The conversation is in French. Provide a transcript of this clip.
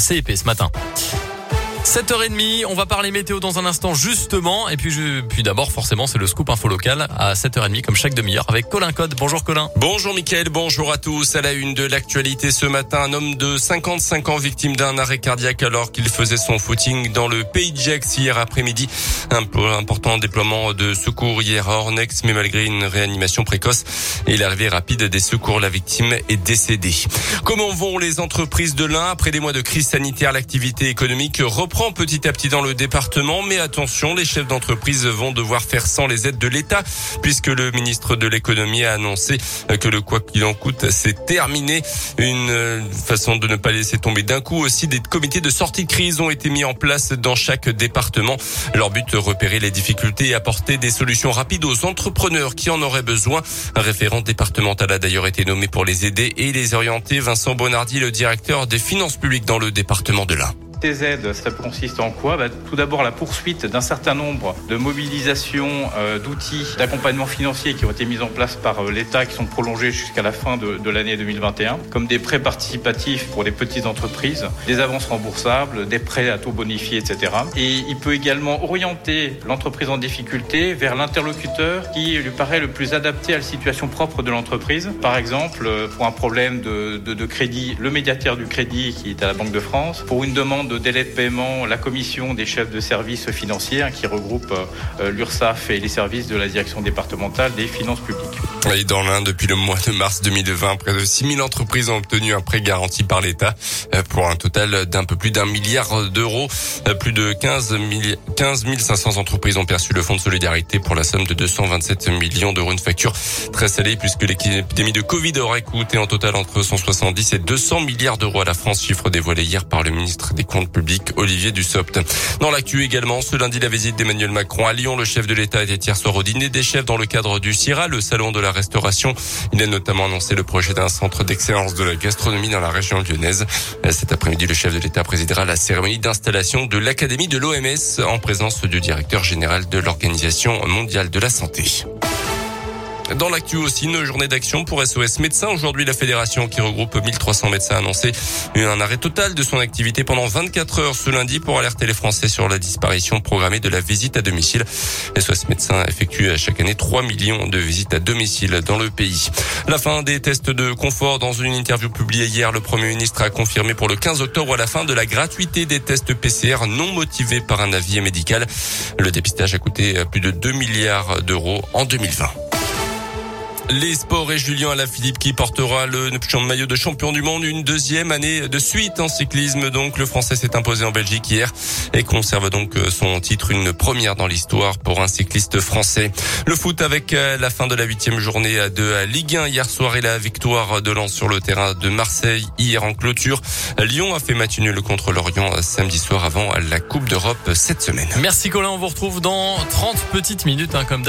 assez épais ce matin. 7h30, on va parler météo dans un instant justement. Et puis, je, puis d'abord, forcément, c'est le scoop info local à 7h30 comme chaque demi-heure avec Colin Code. Bonjour Colin. Bonjour Mickaël, bonjour à tous. À la une de l'actualité ce matin, un homme de 55 ans victime d'un arrêt cardiaque alors qu'il faisait son footing dans le Pays de Gex hier après-midi. Un important déploiement de secours hier à Ornex, mais malgré une réanimation précoce et l'arrivée rapide des secours, la victime est décédée. Comment vont les entreprises de l'Ain après des mois de crise sanitaire L'activité économique reprend petit à petit dans le département, mais attention, les chefs d'entreprise vont devoir faire sans les aides de l'État, puisque le ministre de l'économie a annoncé que le quoi qu'il en coûte, c'est terminé. Une euh, façon de ne pas laisser tomber d'un coup aussi des comités de sortie de crise ont été mis en place dans chaque département. Leur but, repérer les difficultés et apporter des solutions rapides aux entrepreneurs qui en auraient besoin. Un référent départemental a d'ailleurs été nommé pour les aider et les orienter. Vincent Bonardi, le directeur des finances publiques dans le département de l'Ain. TZ, ça consiste en quoi bah, Tout d'abord la poursuite d'un certain nombre de mobilisations euh, d'outils d'accompagnement financier qui ont été mis en place par euh, l'État, qui sont prolongés jusqu'à la fin de, l'année 2021, comme des prêts participatifs pour les petites entreprises, des avances remboursables, des prêts à taux bonifiés, etc. Et il peut également orienter l'entreprise en difficulté vers l'interlocuteur qui lui paraît le plus adapté à la situation propre de l'entreprise. Par exemple, euh, pour un problème de, de crédit, le médiateur du crédit qui est à la Banque de France, pour une demande de délai de paiement, la commission des chefs de services financiers hein, qui regroupe euh, l'URSSAF et les services de la direction départementale des finances publiques. Et dans l'Inde, depuis le mois de mars 2020, près de 6000 entreprises ont obtenu un prêt garanti par l'État euh, pour un total d'un peu plus d'un milliard d'euros. Euh, plus de 15, 15 500 entreprises ont perçu le fonds de solidarité pour la somme de 227 millions d'euros. Une facture très salée puisque l'épidémie de Covid aurait coûté en total entre 170 et 200 milliards d'euros à la France, chiffre dévoilé hier par le ministre des Comptes publics, Olivier. Dans l'actu également, ce lundi, la visite d'Emmanuel Macron à Lyon. Le chef de l'État était hier soir au dîner des chefs dans le cadre du CIRA, le salon de la restauration. Il a notamment annoncé le projet d'un centre d'excellence de la gastronomie dans la région lyonnaise. Cet après-midi, le chef de l'État présidera la cérémonie d'installation de l'Académie de l'OMS en présence du directeur général de l'Organisation mondiale de la santé. Dans l'actu aussi, une journée d'action pour SOS Médecins. Aujourd'hui, la fédération qui regroupe 1300 médecins a annoncé un arrêt total de son activité pendant 24 heures ce lundi pour alerter les Français sur la disparition programmée de la visite à domicile. SOS Médecins effectue chaque année 3 millions de visites à domicile dans le pays. La fin des tests de confort dans une interview publiée hier, le Premier ministre a confirmé pour le 15 octobre à la fin de la gratuité des tests PCR non motivés par un avis médical. Le dépistage a coûté plus de 2 milliards d'euros en 2020. Les sports et Julien Alaphilippe qui portera le maillot de champion du monde une deuxième année de suite en cyclisme. Donc le Français s'est imposé en Belgique hier et conserve donc euh, son titre, une première dans l'histoire pour un cycliste français. Le foot avec euh, la fin de la huitième journée de Ligue 1 hier soir et la victoire de Lens sur le terrain de Marseille hier en clôture. Lyon a fait match nul contre Lorient samedi soir avant la Coupe d'Europe cette semaine. Merci Colin, on vous retrouve dans 30 petites minutes hein, comme d'habitude.